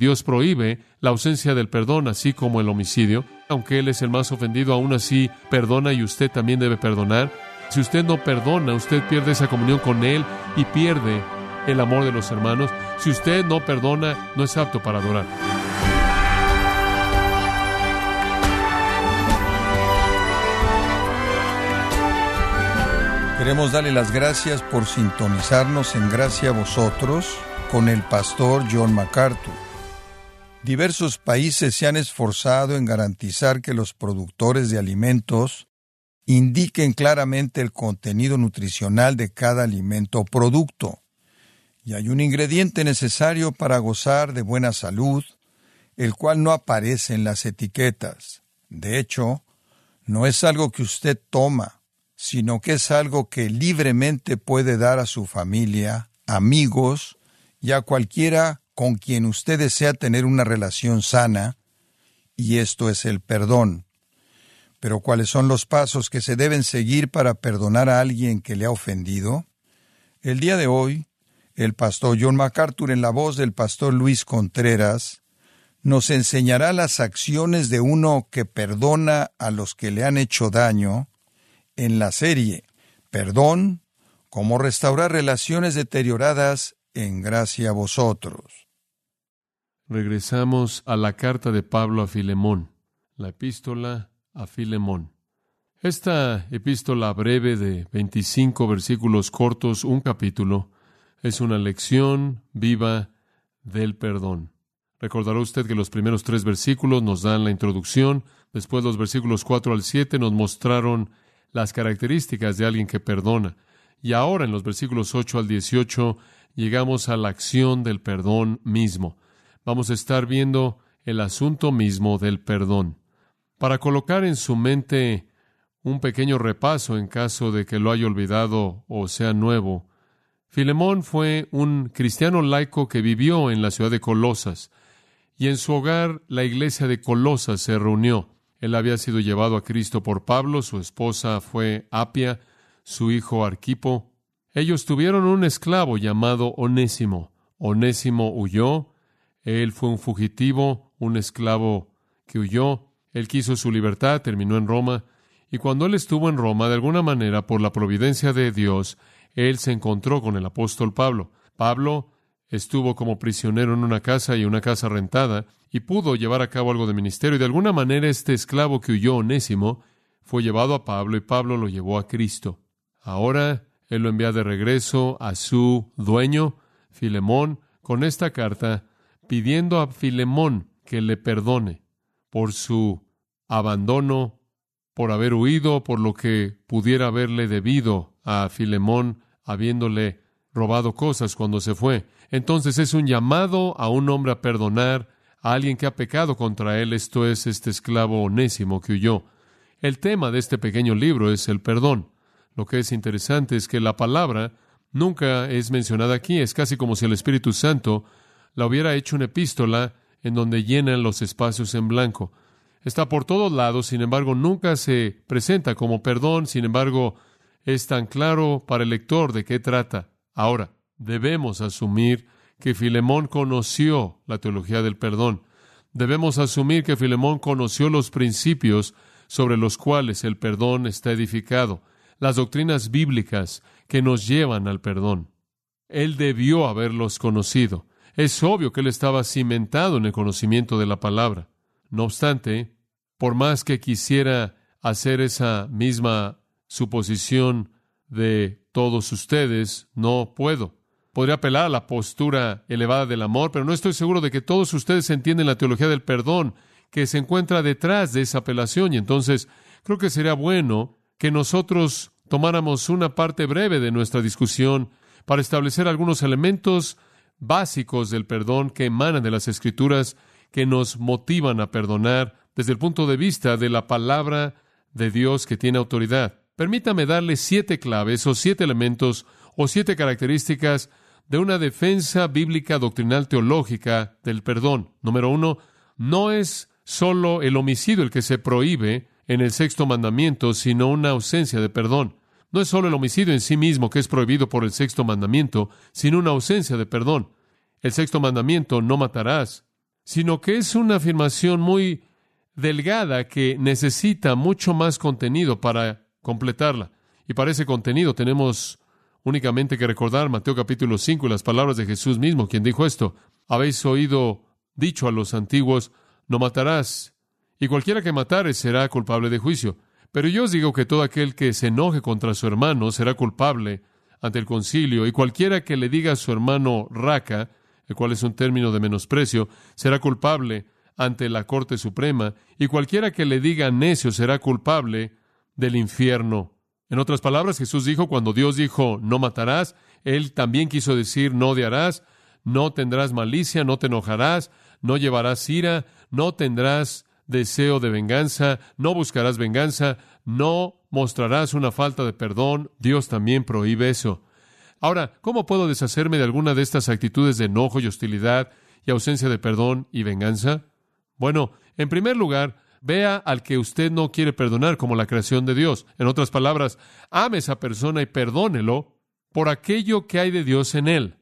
Dios prohíbe la ausencia del perdón, así como el homicidio. Aunque Él es el más ofendido, aún así perdona y usted también debe perdonar. Si usted no perdona, usted pierde esa comunión con Él y pierde el amor de los hermanos. Si usted no perdona, no es apto para adorar. Queremos darle las gracias por sintonizarnos en Gracia a vosotros con el pastor John MacArthur. Diversos países se han esforzado en garantizar que los productores de alimentos indiquen claramente el contenido nutricional de cada alimento o producto. Y hay un ingrediente necesario para gozar de buena salud, el cual no aparece en las etiquetas. De hecho, no es algo que usted toma, sino que es algo que libremente puede dar a su familia, amigos y a cualquiera con quien usted desea tener una relación sana, y esto es el perdón. Pero ¿cuáles son los pasos que se deben seguir para perdonar a alguien que le ha ofendido? El día de hoy, el pastor John MacArthur, en la voz del pastor Luis Contreras, nos enseñará las acciones de uno que perdona a los que le han hecho daño, en la serie Perdón, cómo restaurar relaciones deterioradas en gracia a vosotros. Regresamos a la carta de Pablo a Filemón, la epístola a Filemón. Esta epístola breve de 25 versículos cortos, un capítulo, es una lección viva del perdón. Recordará usted que los primeros tres versículos nos dan la introducción, después los versículos 4 al 7 nos mostraron las características de alguien que perdona. Y ahora en los versículos 8 al 18 llegamos a la acción del perdón mismo. Vamos a estar viendo el asunto mismo del perdón. Para colocar en su mente un pequeño repaso en caso de que lo haya olvidado o sea nuevo, Filemón fue un cristiano laico que vivió en la ciudad de Colosas, y en su hogar la iglesia de Colosas se reunió. Él había sido llevado a Cristo por Pablo, su esposa fue Apia, su hijo Arquipo. Ellos tuvieron un esclavo llamado Onésimo. Onésimo huyó, él fue un fugitivo, un esclavo que huyó, él quiso su libertad, terminó en Roma, y cuando él estuvo en Roma, de alguna manera, por la providencia de Dios, él se encontró con el apóstol Pablo. Pablo estuvo como prisionero en una casa y una casa rentada, y pudo llevar a cabo algo de ministerio. Y de alguna manera este esclavo que huyó, Onésimo, fue llevado a Pablo y Pablo lo llevó a Cristo. Ahora él lo envía de regreso a su dueño, Filemón, con esta carta pidiendo a Filemón que le perdone por su abandono, por haber huido, por lo que pudiera haberle debido a Filemón, habiéndole robado cosas cuando se fue. Entonces es un llamado a un hombre a perdonar a alguien que ha pecado contra él, esto es este esclavo onésimo que huyó. El tema de este pequeño libro es el perdón. Lo que es interesante es que la palabra nunca es mencionada aquí, es casi como si el Espíritu Santo la hubiera hecho una epístola en donde llenan los espacios en blanco. Está por todos lados, sin embargo, nunca se presenta como perdón, sin embargo, es tan claro para el lector de qué trata. Ahora, debemos asumir que Filemón conoció la teología del perdón. Debemos asumir que Filemón conoció los principios sobre los cuales el perdón está edificado, las doctrinas bíblicas que nos llevan al perdón. Él debió haberlos conocido. Es obvio que él estaba cimentado en el conocimiento de la palabra. No obstante, por más que quisiera hacer esa misma suposición de todos ustedes, no puedo podría apelar a la postura elevada del amor, pero no estoy seguro de que todos ustedes entienden la teología del perdón que se encuentra detrás de esa apelación. Y entonces creo que sería bueno que nosotros tomáramos una parte breve de nuestra discusión para establecer algunos elementos básicos del perdón que emanan de las escrituras que nos motivan a perdonar desde el punto de vista de la palabra de Dios que tiene autoridad. Permítame darle siete claves o siete elementos o siete características de una defensa bíblica doctrinal teológica del perdón. Número uno, no es solo el homicidio el que se prohíbe en el sexto mandamiento, sino una ausencia de perdón. No es solo el homicidio en sí mismo que es prohibido por el sexto mandamiento, sino una ausencia de perdón. El sexto mandamiento, no matarás, sino que es una afirmación muy delgada que necesita mucho más contenido para completarla. Y para ese contenido tenemos únicamente que recordar Mateo capítulo 5 y las palabras de Jesús mismo, quien dijo esto. Habéis oído dicho a los antiguos, no matarás, y cualquiera que matare será culpable de juicio. Pero yo os digo que todo aquel que se enoje contra su hermano será culpable ante el concilio, y cualquiera que le diga a su hermano raca, el cual es un término de menosprecio, será culpable ante la Corte Suprema, y cualquiera que le diga necio será culpable del infierno. En otras palabras, Jesús dijo, cuando Dios dijo, no matarás, Él también quiso decir, no odiarás, no tendrás malicia, no te enojarás, no llevarás ira, no tendrás deseo de venganza, no buscarás venganza, no mostrarás una falta de perdón. Dios también prohíbe eso. Ahora, ¿cómo puedo deshacerme de alguna de estas actitudes de enojo y hostilidad y ausencia de perdón y venganza? Bueno, en primer lugar, vea al que usted no quiere perdonar como la creación de Dios. En otras palabras, ame a esa persona y perdónelo por aquello que hay de Dios en él.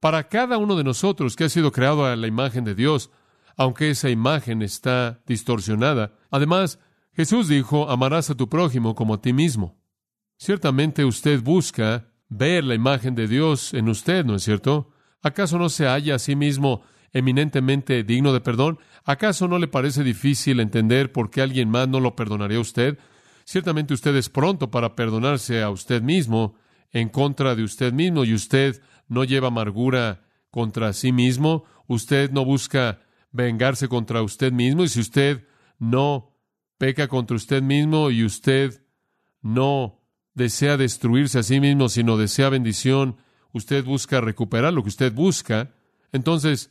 Para cada uno de nosotros que ha sido creado a la imagen de Dios, aunque esa imagen está distorsionada. Además, Jesús dijo, amarás a tu prójimo como a ti mismo. Ciertamente usted busca ver la imagen de Dios en usted, ¿no es cierto? ¿Acaso no se halla a sí mismo eminentemente digno de perdón? ¿Acaso no le parece difícil entender por qué alguien más no lo perdonaría a usted? Ciertamente usted es pronto para perdonarse a usted mismo en contra de usted mismo y usted no lleva amargura contra sí mismo, usted no busca vengarse contra usted mismo y si usted no peca contra usted mismo y usted no desea destruirse a sí mismo, sino desea bendición, usted busca recuperar lo que usted busca, entonces,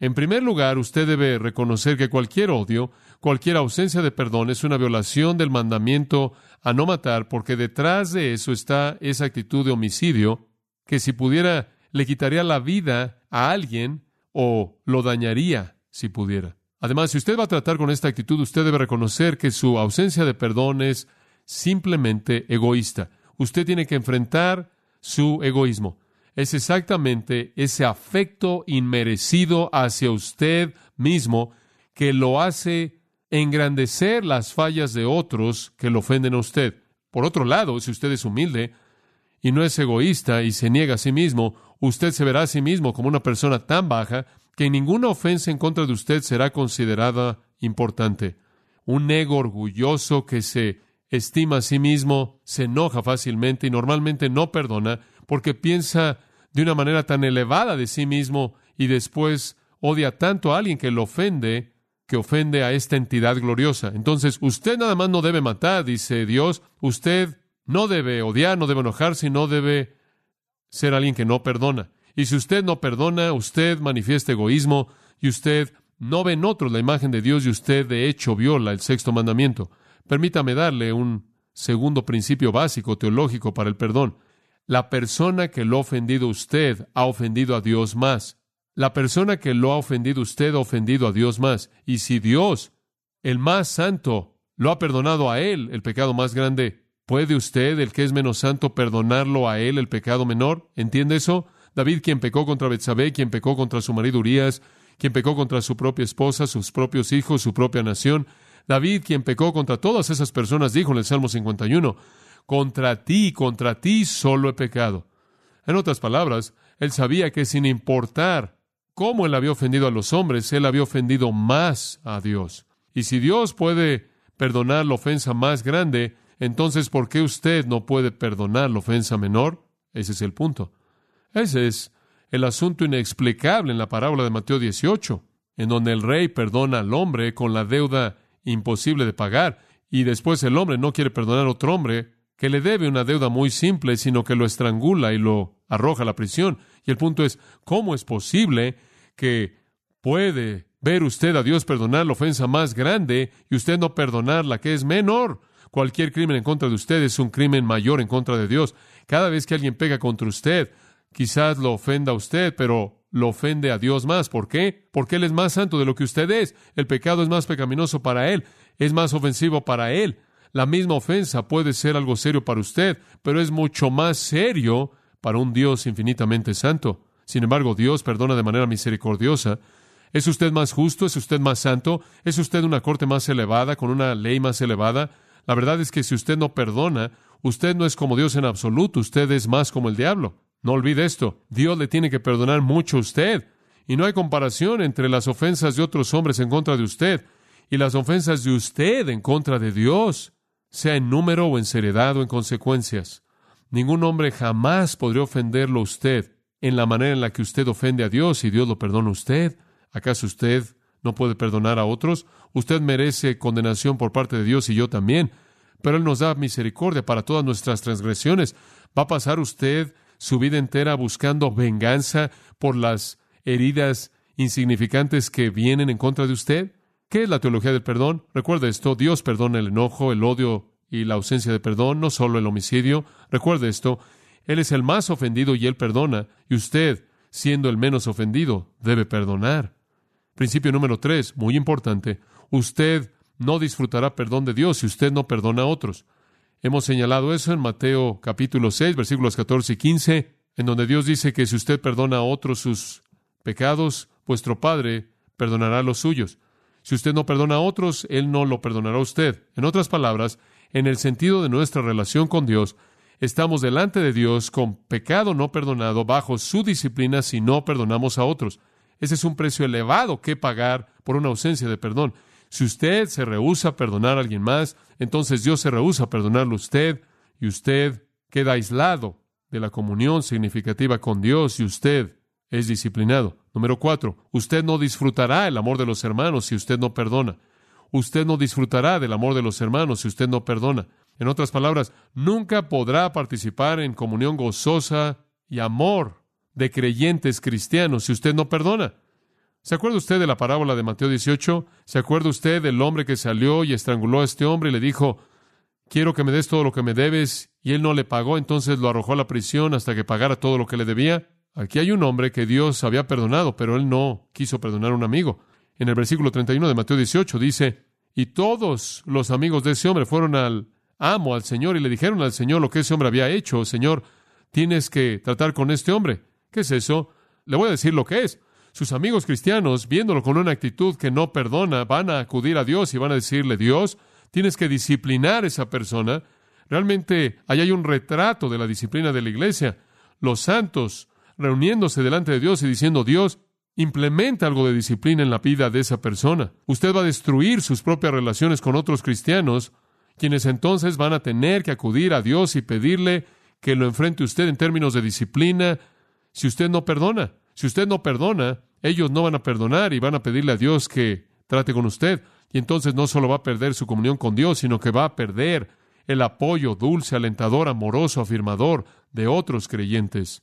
en primer lugar, usted debe reconocer que cualquier odio, cualquier ausencia de perdón es una violación del mandamiento a no matar, porque detrás de eso está esa actitud de homicidio que si pudiera le quitaría la vida a alguien o lo dañaría si pudiera. Además, si usted va a tratar con esta actitud, usted debe reconocer que su ausencia de perdón es simplemente egoísta. Usted tiene que enfrentar su egoísmo. Es exactamente ese afecto inmerecido hacia usted mismo que lo hace engrandecer las fallas de otros que lo ofenden a usted. Por otro lado, si usted es humilde y no es egoísta y se niega a sí mismo, usted se verá a sí mismo como una persona tan baja que ninguna ofensa en contra de usted será considerada importante. Un ego orgulloso que se estima a sí mismo se enoja fácilmente y normalmente no perdona porque piensa de una manera tan elevada de sí mismo y después odia tanto a alguien que lo ofende que ofende a esta entidad gloriosa. Entonces, usted nada más no debe matar, dice Dios, usted no debe odiar, no debe enojarse, no debe ser alguien que no perdona. Y si usted no perdona, usted manifiesta egoísmo y usted no ve en otros la imagen de Dios y usted de hecho viola el sexto mandamiento. Permítame darle un segundo principio básico teológico para el perdón. La persona que lo ha ofendido usted ha ofendido a Dios más. La persona que lo ha ofendido usted ha ofendido a Dios más. Y si Dios, el más santo, lo ha perdonado a él, el pecado más grande, ¿puede usted, el que es menos santo, perdonarlo a él, el pecado menor? ¿Entiende eso? David, quien pecó contra Betsabé, quien pecó contra su marido Urias, quien pecó contra su propia esposa, sus propios hijos, su propia nación. David, quien pecó contra todas esas personas, dijo en el Salmo 51, contra ti, contra ti solo he pecado. En otras palabras, él sabía que sin importar cómo él había ofendido a los hombres, él había ofendido más a Dios. Y si Dios puede perdonar la ofensa más grande, entonces ¿por qué usted no puede perdonar la ofensa menor? Ese es el punto. Ese es el asunto inexplicable en la parábola de Mateo 18, en donde el rey perdona al hombre con la deuda imposible de pagar, y después el hombre no quiere perdonar a otro hombre que le debe una deuda muy simple, sino que lo estrangula y lo arroja a la prisión. Y el punto es, ¿cómo es posible que puede ver usted a Dios perdonar la ofensa más grande y usted no perdonar la que es menor? Cualquier crimen en contra de usted es un crimen mayor en contra de Dios. Cada vez que alguien pega contra usted, Quizás lo ofenda a usted, pero lo ofende a Dios más. ¿Por qué? Porque Él es más santo de lo que usted es. El pecado es más pecaminoso para Él, es más ofensivo para Él. La misma ofensa puede ser algo serio para usted, pero es mucho más serio para un Dios infinitamente santo. Sin embargo, Dios perdona de manera misericordiosa. ¿Es usted más justo? ¿Es usted más santo? ¿Es usted una corte más elevada, con una ley más elevada? La verdad es que si usted no perdona, usted no es como Dios en absoluto, usted es más como el diablo. No olvide esto, Dios le tiene que perdonar mucho a usted. Y no hay comparación entre las ofensas de otros hombres en contra de usted y las ofensas de usted en contra de Dios, sea en número o en seriedad o en consecuencias. Ningún hombre jamás podría ofenderlo a usted en la manera en la que usted ofende a Dios y Dios lo perdona a usted. ¿Acaso usted no puede perdonar a otros? Usted merece condenación por parte de Dios y yo también, pero Él nos da misericordia para todas nuestras transgresiones. ¿Va a pasar usted su vida entera buscando venganza por las heridas insignificantes que vienen en contra de usted? ¿Qué es la teología del perdón? Recuerde esto, Dios perdona el enojo, el odio y la ausencia de perdón, no solo el homicidio. Recuerde esto, Él es el más ofendido y Él perdona, y usted, siendo el menos ofendido, debe perdonar. Principio número tres, muy importante. Usted no disfrutará perdón de Dios si usted no perdona a otros. Hemos señalado eso en Mateo capítulo 6, versículos 14 y 15, en donde Dios dice que si usted perdona a otros sus pecados, vuestro Padre perdonará los suyos. Si usted no perdona a otros, Él no lo perdonará a usted. En otras palabras, en el sentido de nuestra relación con Dios, estamos delante de Dios con pecado no perdonado bajo su disciplina si no perdonamos a otros. Ese es un precio elevado que pagar por una ausencia de perdón. Si usted se rehúsa a perdonar a alguien más, entonces Dios se rehúsa a perdonarlo a usted y usted queda aislado de la comunión significativa con Dios y usted es disciplinado. Número cuatro, usted no disfrutará el amor de los hermanos si usted no perdona. Usted no disfrutará del amor de los hermanos si usted no perdona. En otras palabras, nunca podrá participar en comunión gozosa y amor de creyentes cristianos si usted no perdona. ¿Se acuerda usted de la parábola de Mateo 18? ¿Se acuerda usted del hombre que salió y estranguló a este hombre y le dijo, quiero que me des todo lo que me debes? Y él no le pagó, entonces lo arrojó a la prisión hasta que pagara todo lo que le debía. Aquí hay un hombre que Dios había perdonado, pero él no quiso perdonar a un amigo. En el versículo 31 de Mateo 18 dice, y todos los amigos de ese hombre fueron al amo, al Señor, y le dijeron al Señor lo que ese hombre había hecho. Señor, tienes que tratar con este hombre. ¿Qué es eso? Le voy a decir lo que es. Sus amigos cristianos, viéndolo con una actitud que no perdona, van a acudir a Dios y van a decirle, Dios, tienes que disciplinar a esa persona. Realmente ahí hay un retrato de la disciplina de la iglesia. Los santos reuniéndose delante de Dios y diciendo, Dios, implementa algo de disciplina en la vida de esa persona. Usted va a destruir sus propias relaciones con otros cristianos, quienes entonces van a tener que acudir a Dios y pedirle que lo enfrente usted en términos de disciplina, si usted no perdona. Si usted no perdona, ellos no van a perdonar y van a pedirle a Dios que trate con usted. Y entonces no solo va a perder su comunión con Dios, sino que va a perder el apoyo dulce, alentador, amoroso, afirmador de otros creyentes,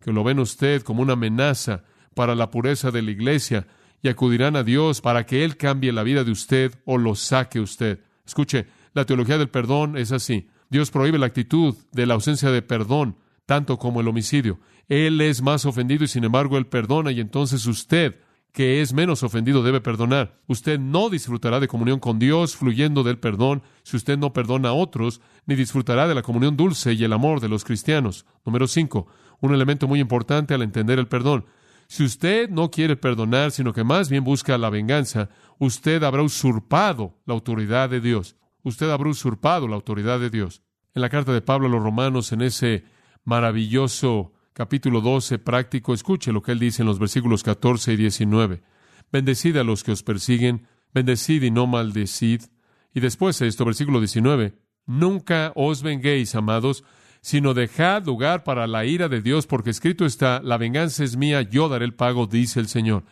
que lo ven usted como una amenaza para la pureza de la iglesia y acudirán a Dios para que Él cambie la vida de usted o lo saque usted. Escuche, la teología del perdón es así. Dios prohíbe la actitud de la ausencia de perdón, tanto como el homicidio. Él es más ofendido y sin embargo Él perdona y entonces usted, que es menos ofendido, debe perdonar. Usted no disfrutará de comunión con Dios fluyendo del perdón si usted no perdona a otros, ni disfrutará de la comunión dulce y el amor de los cristianos. Número cinco, un elemento muy importante al entender el perdón. Si usted no quiere perdonar, sino que más bien busca la venganza, usted habrá usurpado la autoridad de Dios. Usted habrá usurpado la autoridad de Dios. En la carta de Pablo a los romanos, en ese maravilloso capítulo 12 práctico, escuche lo que él dice en los versículos 14 y 19. Bendecid a los que os persiguen, bendecid y no maldecid. Y después esto, versículo 19, nunca os venguéis, amados, sino dejad lugar para la ira de Dios, porque escrito está, la venganza es mía, yo daré el pago, dice el Señor.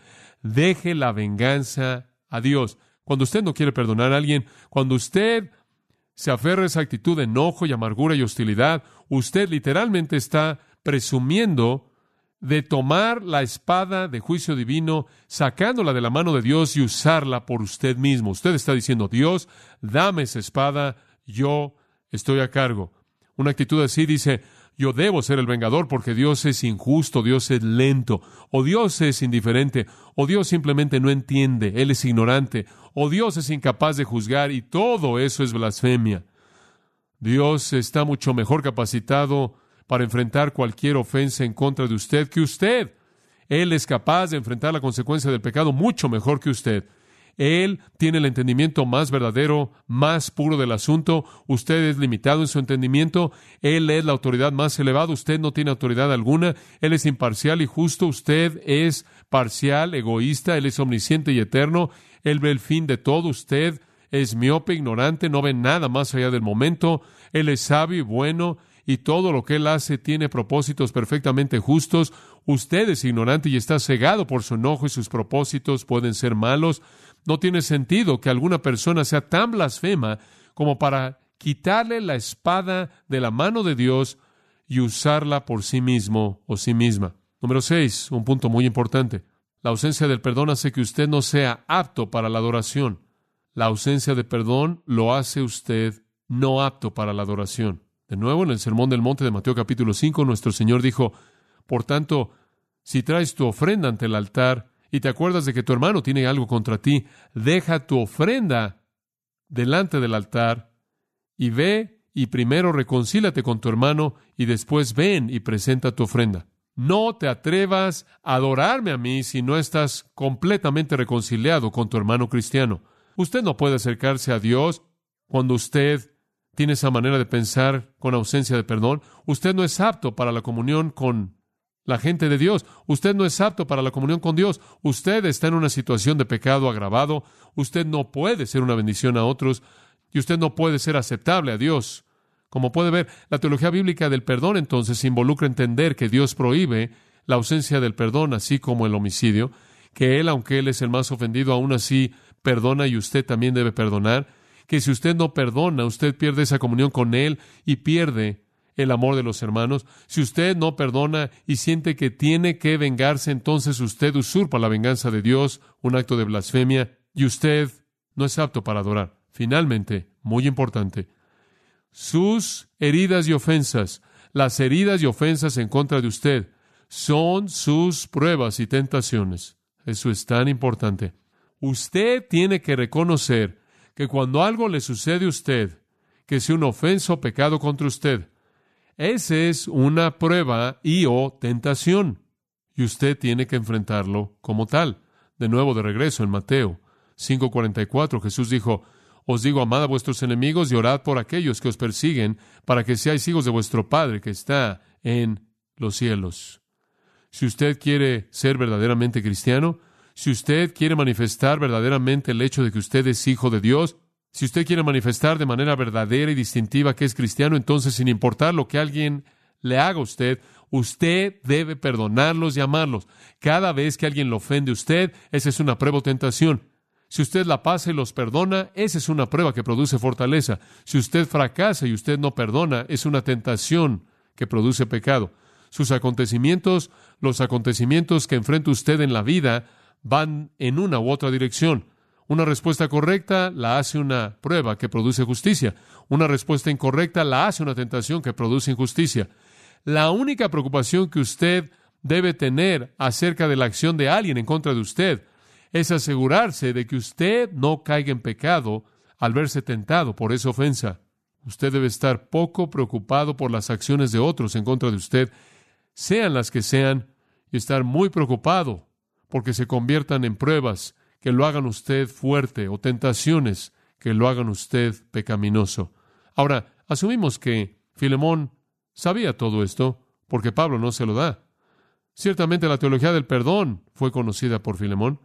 Deje la venganza a Dios. Cuando usted no quiere perdonar a alguien, cuando usted se aferra a esa actitud de enojo y amargura y hostilidad, usted literalmente está presumiendo de tomar la espada de juicio divino, sacándola de la mano de Dios y usarla por usted mismo. Usted está diciendo, Dios, dame esa espada, yo estoy a cargo. Una actitud así dice, yo debo ser el vengador porque Dios es injusto, Dios es lento, o Dios es indiferente, o Dios simplemente no entiende, Él es ignorante, o Dios es incapaz de juzgar, y todo eso es blasfemia. Dios está mucho mejor capacitado para enfrentar cualquier ofensa en contra de usted que usted. Él es capaz de enfrentar la consecuencia del pecado mucho mejor que usted. Él tiene el entendimiento más verdadero, más puro del asunto. Usted es limitado en su entendimiento. Él es la autoridad más elevada. Usted no tiene autoridad alguna. Él es imparcial y justo. Usted es parcial, egoísta. Él es omnisciente y eterno. Él ve el fin de todo. Usted es miope, ignorante, no ve nada más allá del momento. Él es sabio y bueno y todo lo que él hace tiene propósitos perfectamente justos. Usted es ignorante y está cegado por su enojo y sus propósitos pueden ser malos. No tiene sentido que alguna persona sea tan blasfema como para quitarle la espada de la mano de Dios y usarla por sí mismo o sí misma. Número seis, un punto muy importante. La ausencia del perdón hace que usted no sea apto para la adoración. La ausencia de perdón lo hace usted no apto para la adoración. De nuevo, en el Sermón del Monte de Mateo capítulo 5, nuestro Señor dijo, Por tanto, si traes tu ofrenda ante el altar y te acuerdas de que tu hermano tiene algo contra ti, deja tu ofrenda delante del altar y ve y primero reconcílate con tu hermano y después ven y presenta tu ofrenda. No te atrevas a adorarme a mí si no estás completamente reconciliado con tu hermano cristiano. Usted no puede acercarse a Dios cuando usted tiene esa manera de pensar con ausencia de perdón, usted no es apto para la comunión con la gente de Dios. Usted no es apto para la comunión con Dios. Usted está en una situación de pecado agravado. Usted no puede ser una bendición a otros y usted no puede ser aceptable a Dios. Como puede ver, la teología bíblica del perdón entonces involucra entender que Dios prohíbe la ausencia del perdón, así como el homicidio, que Él, aunque Él es el más ofendido, aún así perdona y usted también debe perdonar que si usted no perdona, usted pierde esa comunión con Él y pierde el amor de los hermanos. Si usted no perdona y siente que tiene que vengarse, entonces usted usurpa la venganza de Dios, un acto de blasfemia, y usted no es apto para adorar. Finalmente, muy importante, sus heridas y ofensas, las heridas y ofensas en contra de usted, son sus pruebas y tentaciones. Eso es tan importante. Usted tiene que reconocer que cuando algo le sucede a usted, que sea un ofenso o pecado contra usted, esa es una prueba y o tentación. Y usted tiene que enfrentarlo como tal. De nuevo, de regreso en Mateo 5:44, Jesús dijo, Os digo, amad a vuestros enemigos y orad por aquellos que os persiguen, para que seáis hijos de vuestro Padre que está en los cielos. Si usted quiere ser verdaderamente cristiano, si usted quiere manifestar verdaderamente el hecho de que usted es hijo de Dios, si usted quiere manifestar de manera verdadera y distintiva que es cristiano, entonces sin importar lo que alguien le haga a usted, usted debe perdonarlos y amarlos. Cada vez que alguien lo ofende a usted, esa es una prueba o tentación. Si usted la pasa y los perdona, esa es una prueba que produce fortaleza. Si usted fracasa y usted no perdona, es una tentación que produce pecado. Sus acontecimientos, los acontecimientos que enfrenta usted en la vida, van en una u otra dirección. Una respuesta correcta la hace una prueba que produce justicia. Una respuesta incorrecta la hace una tentación que produce injusticia. La única preocupación que usted debe tener acerca de la acción de alguien en contra de usted es asegurarse de que usted no caiga en pecado al verse tentado por esa ofensa. Usted debe estar poco preocupado por las acciones de otros en contra de usted, sean las que sean, y estar muy preocupado porque se conviertan en pruebas que lo hagan usted fuerte o tentaciones que lo hagan usted pecaminoso. Ahora, asumimos que Filemón sabía todo esto porque Pablo no se lo da. Ciertamente la teología del perdón fue conocida por Filemón,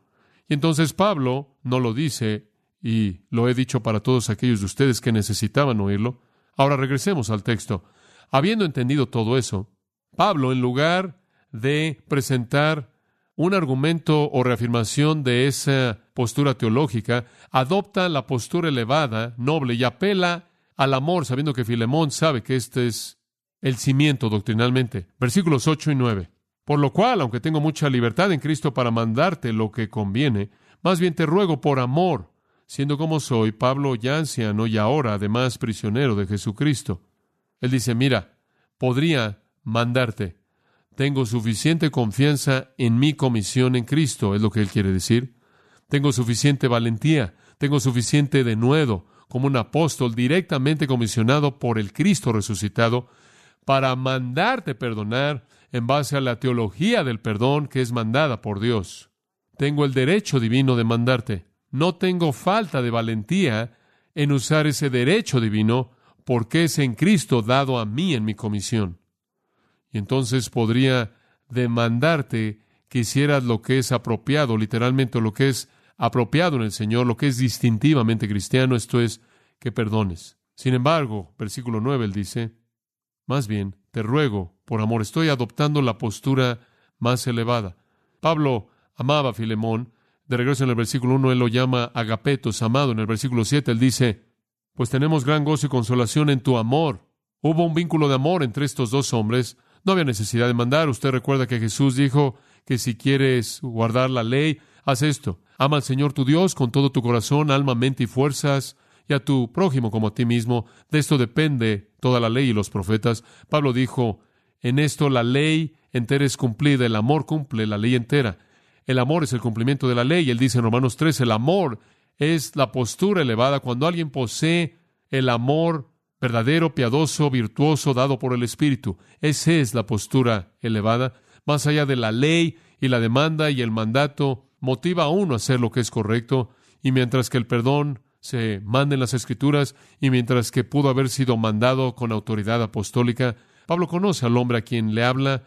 y entonces Pablo no lo dice, y lo he dicho para todos aquellos de ustedes que necesitaban oírlo. Ahora regresemos al texto. Habiendo entendido todo eso, Pablo, en lugar de presentar un argumento o reafirmación de esa postura teológica, adopta la postura elevada, noble, y apela al amor, sabiendo que Filemón sabe que este es el cimiento doctrinalmente. Versículos 8 y 9. Por lo cual, aunque tengo mucha libertad en Cristo para mandarte lo que conviene, más bien te ruego por amor, siendo como soy, Pablo ya anciano y ahora además prisionero de Jesucristo. Él dice, mira, podría mandarte, tengo suficiente confianza en mi comisión en Cristo, es lo que él quiere decir. Tengo suficiente valentía, tengo suficiente denuedo como un apóstol directamente comisionado por el Cristo resucitado para mandarte perdonar en base a la teología del perdón que es mandada por Dios. Tengo el derecho divino de mandarte. No tengo falta de valentía en usar ese derecho divino porque es en Cristo dado a mí en mi comisión. Y entonces podría demandarte que hicieras lo que es apropiado, literalmente lo que es apropiado en el Señor, lo que es distintivamente cristiano, esto es, que perdones. Sin embargo, versículo 9, él dice, más bien, te ruego, por amor, estoy adoptando la postura más elevada. Pablo amaba a Filemón, de regreso en el versículo 1, él lo llama agapetos, amado. En el versículo 7, él dice, pues tenemos gran gozo y consolación en tu amor. Hubo un vínculo de amor entre estos dos hombres. No había necesidad de mandar. Usted recuerda que Jesús dijo que si quieres guardar la ley, haz esto. Ama al Señor tu Dios con todo tu corazón, alma, mente y fuerzas, y a tu prójimo como a ti mismo. De esto depende toda la ley y los profetas. Pablo dijo, en esto la ley entera es cumplida, el amor cumple la ley entera. El amor es el cumplimiento de la ley. Él dice en Romanos 3, el amor es la postura elevada cuando alguien posee el amor verdadero, piadoso, virtuoso, dado por el Espíritu. Esa es la postura elevada. Más allá de la ley y la demanda y el mandato, motiva a uno a hacer lo que es correcto. Y mientras que el perdón se manda en las Escrituras y mientras que pudo haber sido mandado con autoridad apostólica, Pablo conoce al hombre a quien le habla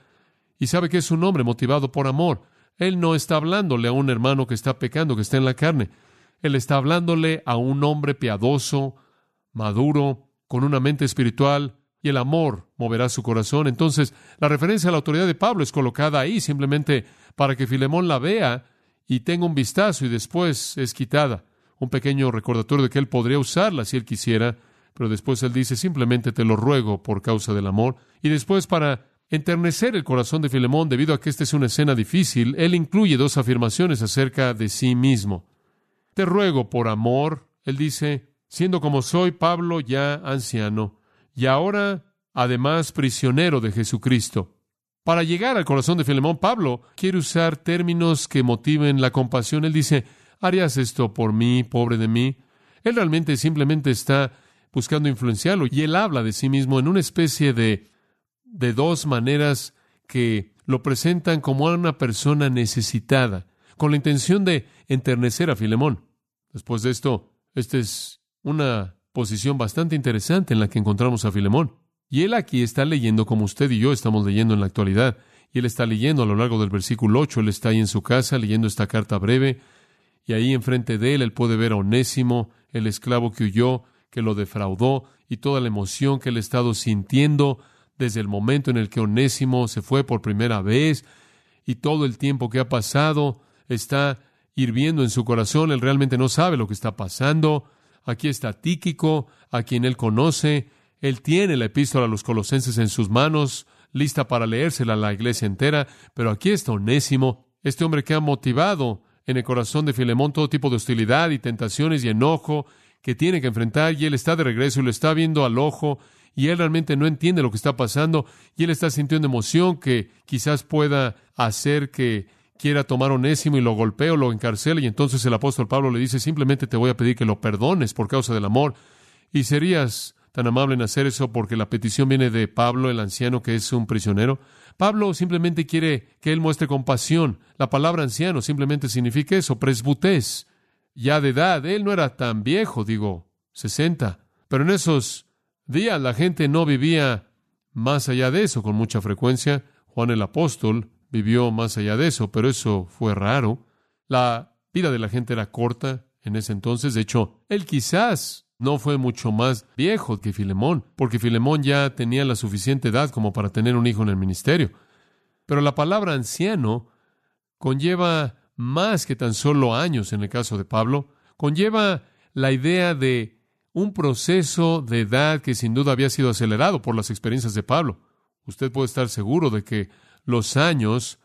y sabe que es un hombre motivado por amor. Él no está hablándole a un hermano que está pecando, que está en la carne. Él está hablándole a un hombre piadoso, maduro, con una mente espiritual, y el amor moverá su corazón. Entonces, la referencia a la autoridad de Pablo es colocada ahí simplemente para que Filemón la vea y tenga un vistazo y después es quitada. Un pequeño recordatorio de que él podría usarla si él quisiera, pero después él dice simplemente te lo ruego por causa del amor. Y después para enternecer el corazón de Filemón debido a que esta es una escena difícil, él incluye dos afirmaciones acerca de sí mismo. Te ruego por amor, él dice, siendo como soy Pablo ya anciano, y ahora además prisionero de Jesucristo. Para llegar al corazón de Filemón, Pablo quiere usar términos que motiven la compasión. Él dice, ¿harías esto por mí, pobre de mí? Él realmente simplemente está buscando influenciarlo y él habla de sí mismo en una especie de de dos maneras que lo presentan como a una persona necesitada, con la intención de enternecer a Filemón. Después de esto, esta es una posición bastante interesante en la que encontramos a Filemón. Y él aquí está leyendo como usted y yo estamos leyendo en la actualidad. Y él está leyendo a lo largo del versículo 8, él está ahí en su casa leyendo esta carta breve, y ahí enfrente de él él puede ver a Onésimo, el esclavo que huyó, que lo defraudó, y toda la emoción que él ha estado sintiendo desde el momento en el que Onésimo se fue por primera vez y todo el tiempo que ha pasado está hirviendo en su corazón. Él realmente no sabe lo que está pasando. Aquí está Tíquico, a quien él conoce. Él tiene la epístola a los colosenses en sus manos, lista para leérsela a la iglesia entera. Pero aquí está Onésimo, este hombre que ha motivado en el corazón de Filemón todo tipo de hostilidad y tentaciones y enojo que tiene que enfrentar, y él está de regreso y lo está viendo al ojo, y él realmente no entiende lo que está pasando y él está sintiendo emoción que quizás pueda hacer que quiera tomar onésimo y lo golpee o lo encarcele y entonces el apóstol Pablo le dice simplemente te voy a pedir que lo perdones por causa del amor y serías tan amable en hacer eso porque la petición viene de Pablo, el anciano que es un prisionero. Pablo simplemente quiere que él muestre compasión. La palabra anciano simplemente significa eso, presbutés, ya de edad. Él no era tan viejo, digo, 60. Pero en esos días la gente no vivía más allá de eso con mucha frecuencia. Juan el apóstol vivió más allá de eso, pero eso fue raro. La vida de la gente era corta en ese entonces. De hecho, él quizás no fue mucho más viejo que Filemón, porque Filemón ya tenía la suficiente edad como para tener un hijo en el ministerio. Pero la palabra anciano conlleva más que tan solo años en el caso de Pablo, conlleva la idea de un proceso de edad que sin duda había sido acelerado por las experiencias de Pablo. Usted puede estar seguro de que los años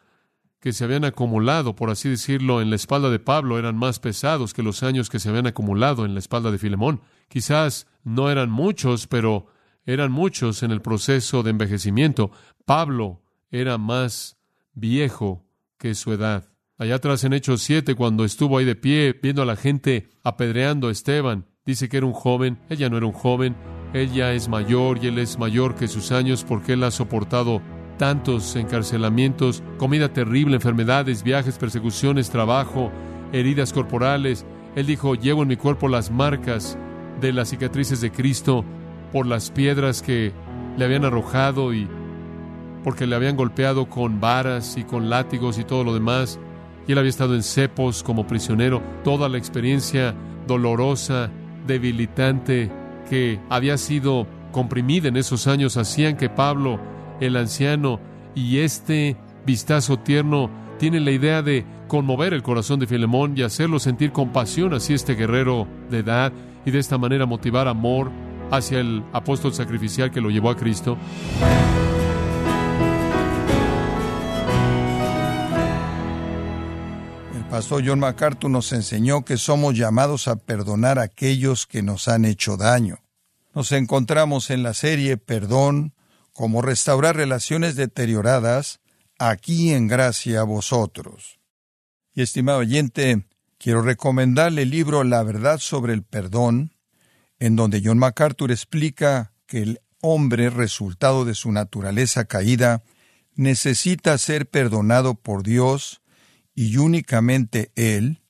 que se habían acumulado, por así decirlo, en la espalda de Pablo eran más pesados que los años que se habían acumulado en la espalda de Filemón. Quizás no eran muchos, pero eran muchos en el proceso de envejecimiento. Pablo era más viejo que su edad. Allá atrás en Hechos 7, cuando estuvo ahí de pie, viendo a la gente apedreando a Esteban, Dice que era un joven, ella no era un joven, Él ya es mayor y Él es mayor que sus años porque Él ha soportado tantos encarcelamientos, comida terrible, enfermedades, viajes, persecuciones, trabajo, heridas corporales. Él dijo, llevo en mi cuerpo las marcas de las cicatrices de Cristo por las piedras que le habían arrojado y porque le habían golpeado con varas y con látigos y todo lo demás. Y él había estado en cepos como prisionero. Toda la experiencia dolorosa, debilitante, que había sido comprimida en esos años hacían que Pablo, el anciano, y este vistazo tierno tiene la idea de conmover el corazón de Filemón y hacerlo sentir compasión hacia este guerrero de edad y de esta manera motivar amor hacia el apóstol sacrificial que lo llevó a Cristo. El pastor John MacArthur nos enseñó que somos llamados a perdonar a aquellos que nos han hecho daño. Nos encontramos en la serie Perdón, cómo restaurar relaciones deterioradas, aquí en gracia a vosotros. Y estimado oyente, quiero recomendarle el libro La verdad sobre el perdón, en donde John MacArthur explica que el hombre, resultado de su naturaleza caída, necesita ser perdonado por Dios y únicamente Él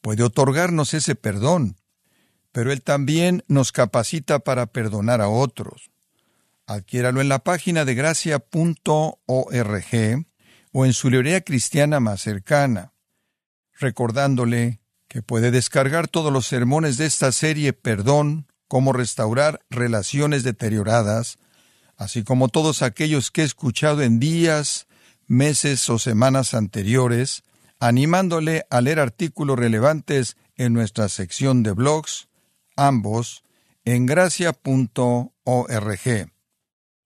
puede otorgarnos ese perdón, pero Él también nos capacita para perdonar a otros. Adquiéralo en la página de gracia.org o en su librería cristiana más cercana, recordándole que puede descargar todos los sermones de esta serie Perdón, cómo restaurar relaciones deterioradas, así como todos aquellos que he escuchado en días, meses o semanas anteriores, animándole a leer artículos relevantes en nuestra sección de blogs, ambos en gracia.org.